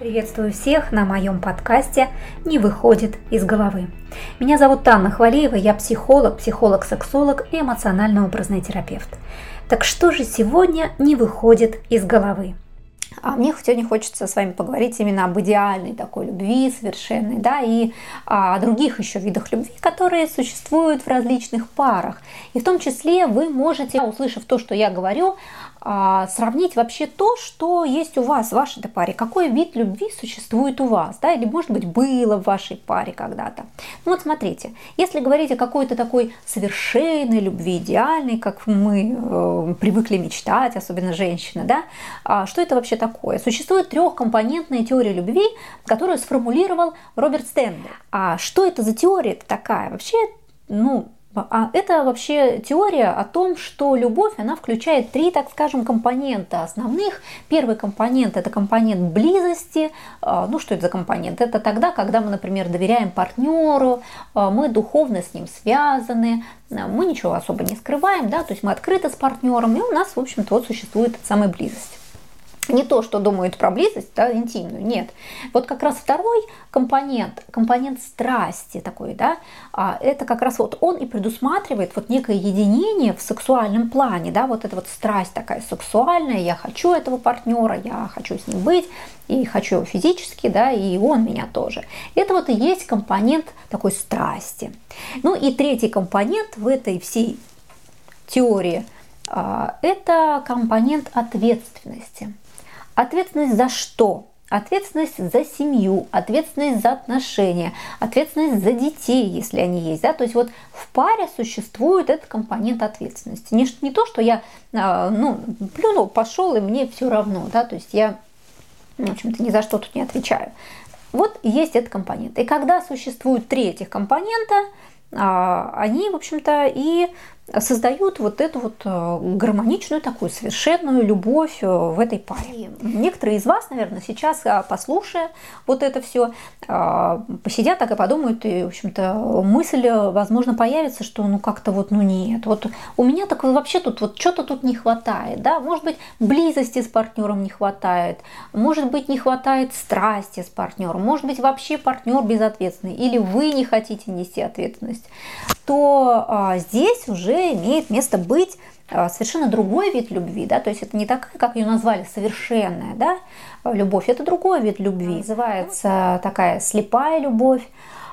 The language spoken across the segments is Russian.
Приветствую всех на моем подкасте «Не выходит из головы». Меня зовут Анна Хвалеева, я психолог, психолог-сексолог и эмоционально-образный терапевт. Так что же сегодня не выходит из головы? А мне сегодня хочется с вами поговорить именно об идеальной такой любви, совершенной, да, и о других еще видах любви, которые существуют в различных парах. И в том числе вы можете, услышав то, что я говорю, а, сравнить вообще то, что есть у вас в вашей паре, какой вид любви существует у вас, да, или может быть было в вашей паре когда-то. Ну вот смотрите, если говорить о какой-то такой совершенной любви, идеальной, как мы э, привыкли мечтать, особенно женщины, да, а что это вообще такое? Существует трехкомпонентная теория любви, которую сформулировал Роберт Стэнли. А что это за теория такая? Вообще, ну, а это вообще теория о том, что любовь, она включает три, так скажем, компонента основных. Первый компонент – это компонент близости. А, ну, что это за компонент? Это тогда, когда мы, например, доверяем партнеру, а, мы духовно с ним связаны, а, мы ничего особо не скрываем, да, то есть мы открыты с партнером, и у нас, в общем-то, вот существует самая близость не то, что думают про близость, да, интимную, нет. Вот как раз второй компонент, компонент страсти такой, да, а это как раз вот он и предусматривает вот некое единение в сексуальном плане, да, вот эта вот страсть такая сексуальная, я хочу этого партнера, я хочу с ним быть, и хочу его физически, да, и он меня тоже. Это вот и есть компонент такой страсти. Ну и третий компонент в этой всей теории а, – это компонент ответственности. Ответственность за что? Ответственность за семью, ответственность за отношения, ответственность за детей, если они есть. Да? То есть вот в паре существует этот компонент ответственности. Не, не то, что я а, ну, плюнул, пошел, и мне все равно. Да? То есть я, в общем-то, ни за что тут не отвечаю. Вот есть этот компонент. И когда существует три этих компонента, они, в общем-то, и создают вот эту вот э, гармоничную такую совершенную любовь э, в этой паре. Некоторые из вас, наверное, сейчас, э, послушая вот это все, посидят так и подумают, и, в общем-то, мысль, возможно, появится, что ну как-то вот, ну нет, вот у меня так вообще тут вот что-то тут не хватает, да, может быть, близости с партнером не хватает, может быть, не хватает страсти с партнером, может быть, вообще партнер безответственный, или вы не хотите нести ответственность, то а, здесь уже имеет место быть а, совершенно другой вид любви, да, то есть это не такая, как ее назвали, совершенная, да, любовь, это другой вид любви, называется такая слепая любовь,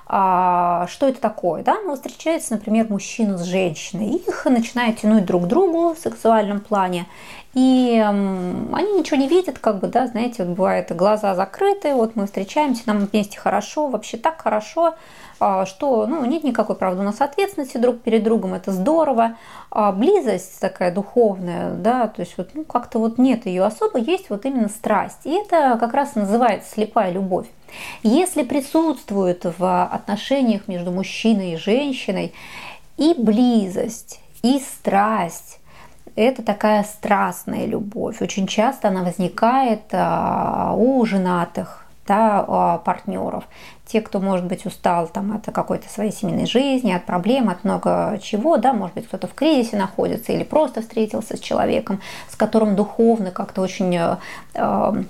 а, что это такое? Да? Ну, встречается, например, мужчина с женщиной, их начинают тянуть друг к другу в сексуальном плане, и они ничего не видят, как бы, да, знаете, вот бывает глаза закрыты, вот мы встречаемся, нам вместе хорошо, вообще так хорошо, а, что ну, нет никакой, правда, у нас ответственности друг перед другом, это здорово. А близость такая духовная, да, то есть вот ну, как-то вот нет ее особо, есть вот именно страсть. И это как раз называется слепая любовь. Если присутствует в отношениях между мужчиной и женщиной и близость, и страсть, это такая страстная любовь. Очень часто она возникает а, у женатых да, партнеров те, кто, может быть, устал там, от какой-то своей семейной жизни, от проблем, от много чего, да, может быть, кто-то в кризисе находится или просто встретился с человеком, с которым духовно как-то очень э,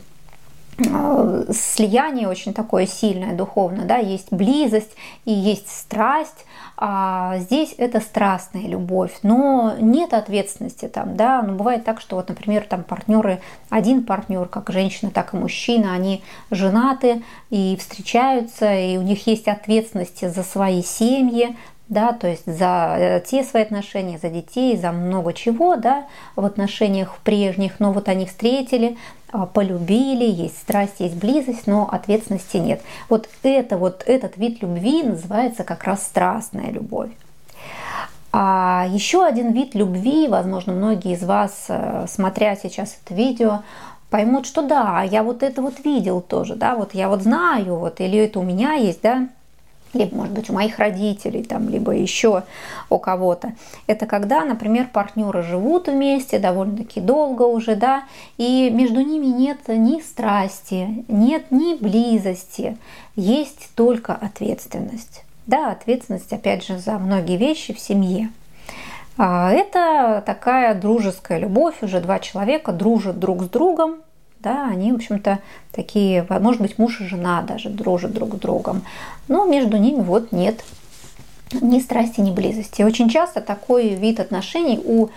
слияние очень такое сильное духовно, да, есть близость и есть страсть, а здесь это страстная любовь, но нет ответственности там, да, но бывает так, что вот, например, там партнеры, один партнер, как женщина, так и мужчина, они женаты и встречаются, и у них есть ответственности за свои семьи, да, то есть за э, те свои отношения, за детей, за много чего, да, в отношениях прежних, но вот они встретили, а, полюбили, есть страсть, есть близость, но ответственности нет. Вот это вот этот вид любви называется как раз страстная любовь. А еще один вид любви, возможно, многие из вас, э, смотря сейчас это видео, поймут, что да, я вот это вот видел тоже, да, вот я вот знаю, вот, или это у меня есть, да, либо, может быть, у моих родителей, там, либо еще у кого-то. Это когда, например, партнеры живут вместе довольно-таки долго уже, да, и между ними нет ни страсти, нет ни близости, есть только ответственность. Да, ответственность, опять же, за многие вещи в семье. А это такая дружеская любовь, уже два человека дружат друг с другом, да, они, в общем-то, такие, может быть, муж и жена даже дружат друг с другом, но между ними вот нет ни страсти, ни близости. Очень часто такой вид отношений у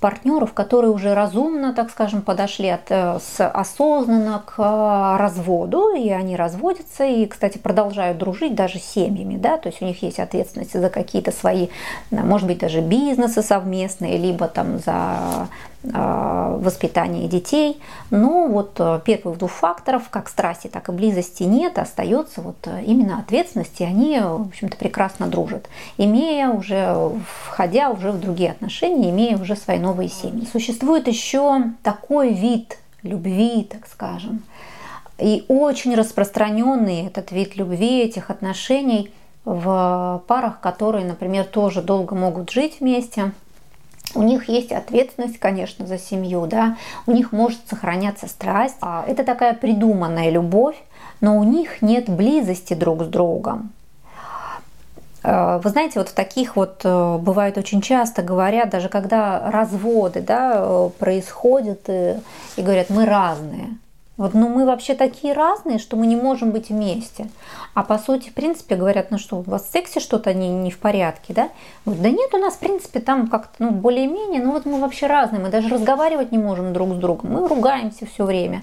партнеров, которые уже разумно, так скажем, подошли от, э, с осознанно к разводу, и они разводятся, и, кстати, продолжают дружить даже семьями, да, то есть у них есть ответственность за какие-то свои, может быть, даже бизнесы совместные, либо там за Э, воспитания детей. Но вот э, первых двух факторов, как страсти, так и близости нет, остается вот э, именно ответственность, и они, в общем-то, прекрасно дружат, имея уже, входя уже в другие отношения, имея уже свои новые семьи. Существует еще такой вид любви, так скажем, и очень распространенный этот вид любви, этих отношений в парах, которые, например, тоже долго могут жить вместе – у них есть ответственность, конечно, за семью, да, у них может сохраняться страсть. А это такая придуманная любовь, но у них нет близости друг с другом. Э, вы знаете, вот в таких вот э, бывает очень часто говорят, даже когда разводы да, э, происходят и, и говорят, мы разные. Вот, ну мы вообще такие разные, что мы не можем быть вместе. А по сути, в принципе, говорят, ну что, у вас в сексе что-то не, не в порядке, да? Вот, да нет, у нас, в принципе, там как-то, ну, более-менее, ну вот мы вообще разные, мы даже разговаривать не можем друг с другом, мы ругаемся все время.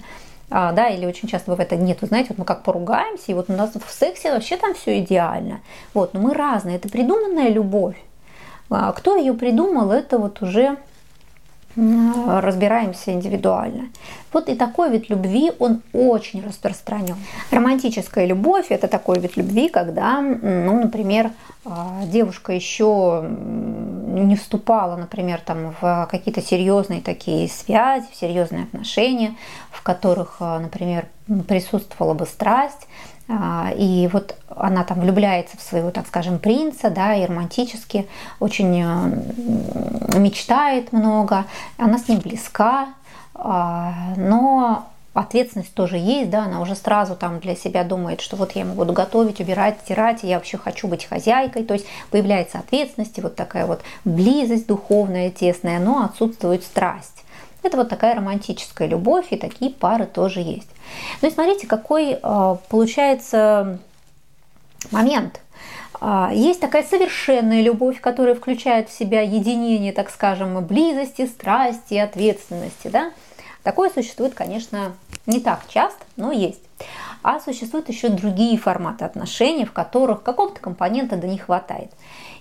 А, да, или очень часто бывает, нет, вы знаете, вот мы как поругаемся, и вот у нас в сексе вообще там все идеально. Вот, но мы разные, это придуманная любовь. А кто ее придумал, это вот уже разбираемся индивидуально. Вот и такой вид любви, он очень распространен. Романтическая любовь – это такой вид любви, когда, ну, например, а, девушка еще не вступала, например, там, в какие-то серьезные такие связи, в серьезные отношения, в которых, а, например, присутствовала бы страсть, и вот она там влюбляется в своего, так скажем, принца, да, и романтически очень э, мечтает много, она с ним близка, а, но ответственность тоже есть, да, она уже сразу там для себя думает, что вот я ему буду готовить, убирать, стирать, я вообще хочу быть хозяйкой, то есть появляется ответственность, и вот такая вот близость духовная, тесная, но отсутствует страсть. Это вот такая романтическая любовь, и такие пары тоже есть. Ну и смотрите, какой а, получается момент. А, есть такая совершенная любовь, которая включает в себя единение, так скажем, близости, страсти, ответственности. Да? Такое существует, конечно, не так часто, но есть. А существуют еще другие форматы отношений, в которых какого-то компонента да не хватает.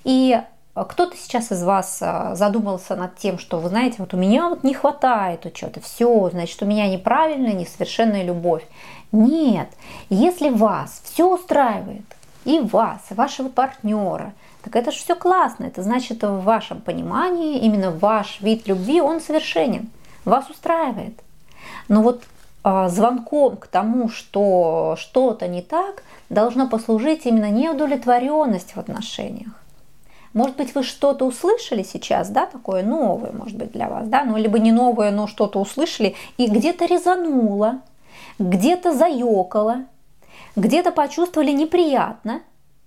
И кто-то сейчас из вас а, задумался над тем, что, вы знаете, вот у меня вот не хватает учета, все, значит, у меня неправильная, несовершенная любовь. Нет, если вас все устраивает, и вас, и вашего партнера, так это же все классно. Это значит, в вашем понимании именно ваш вид любви, он совершенен, вас устраивает. Но вот а, звонком к тому, что что-то не так, должно послужить именно неудовлетворенность в отношениях. Может быть, вы что-то услышали сейчас, да, такое новое, может быть, для вас, да, ну, либо не новое, но что-то услышали, и где-то резануло, где-то заёкало, где-то почувствовали неприятно,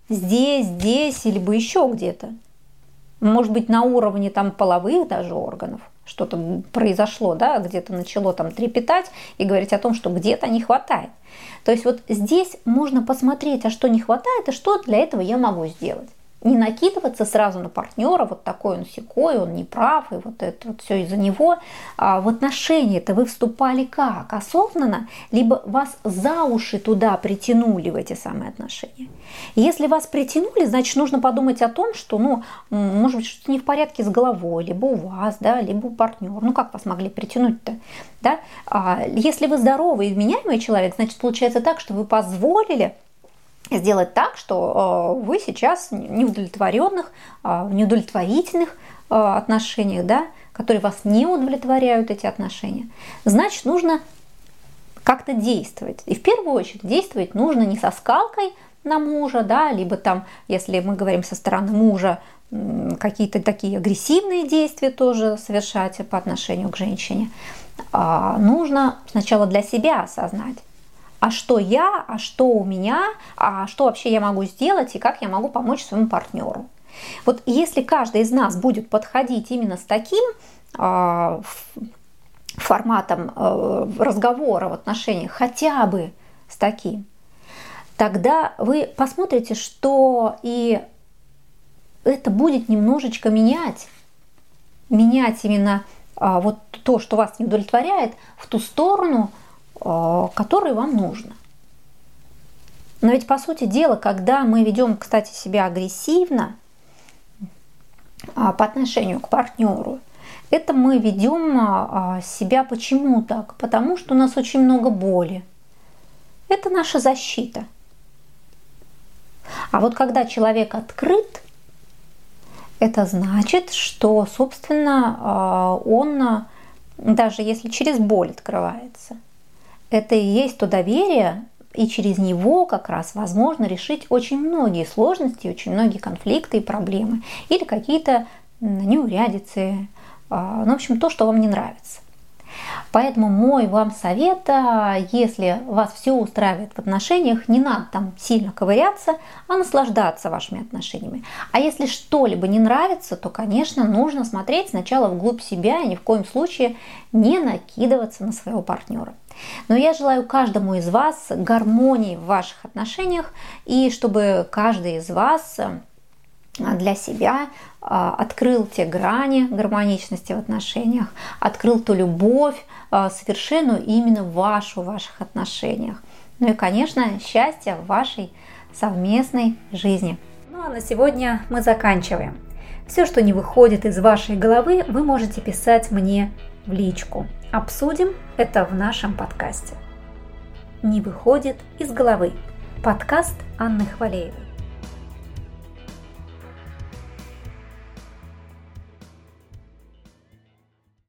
здесь, здесь, либо еще где-то. Может быть, на уровне там половых даже органов что-то произошло, да, где-то начало там трепетать и говорить о том, что где-то не хватает. То есть вот здесь можно посмотреть, а что не хватает, и что для этого я могу сделать не накидываться сразу на партнера, вот такой он секой, он не прав, и вот это вот все из-за него. А в отношения-то вы вступали как? Осознанно? Либо вас за уши туда притянули в эти самые отношения? Если вас притянули, значит, нужно подумать о том, что, ну, может быть, что-то не в порядке с головой, либо у вас, да, либо у партнера. Ну, как вас могли притянуть-то? Да? А если вы здоровый и вменяемый человек, значит, получается так, что вы позволили сделать так, что э, вы сейчас неудовлетворенных, э, неудовлетворительных э, отношениях, да, которые вас не удовлетворяют эти отношения, значит, нужно как-то действовать. И в первую очередь действовать нужно не со скалкой на мужа, да, либо там, если мы говорим со стороны мужа, какие-то такие агрессивные действия тоже совершать по отношению к женщине. А нужно сначала для себя осознать, а что я, а что у меня, а что вообще я могу сделать и как я могу помочь своему партнеру. Вот если каждый из нас будет подходить именно с таким, а, форматом э, разговора в отношениях, хотя бы с таким, тогда вы посмотрите, что и это будет немножечко менять, менять именно а, вот то, что вас не удовлетворяет, в ту сторону, а, которой вам нужно. Но ведь по сути дела, когда мы ведем, кстати, себя агрессивно а, по отношению к партнеру, это мы ведем а, себя почему так? Потому что у нас очень много боли. Это наша защита. А вот когда человек открыт, это значит, что, собственно, а, он, даже если через боль открывается, это и есть то доверие, и через него как раз возможно решить очень многие сложности, очень многие конфликты и проблемы, или какие-то неурядицы, а, ну, в общем, то, что вам не нравится. Поэтому мой вам совет, а, если вас все устраивает в отношениях, не надо там сильно ковыряться, а наслаждаться вашими отношениями. А если что-либо не нравится, то, конечно, нужно смотреть сначала вглубь себя и ни в коем случае не накидываться на своего партнера. Но я желаю каждому из вас гармонии в ваших отношениях и чтобы каждый из вас для себя а, открыл те грани гармоничности в отношениях, открыл ту любовь а, совершенную именно вашу в ваших отношениях. Ну и, конечно, счастье в вашей совместной жизни. Ну а на сегодня мы заканчиваем. Все, что не выходит из вашей головы, вы можете писать мне в личку. Обсудим это в нашем подкасте. Не выходит из головы. Подкаст Анны Хвалеевой.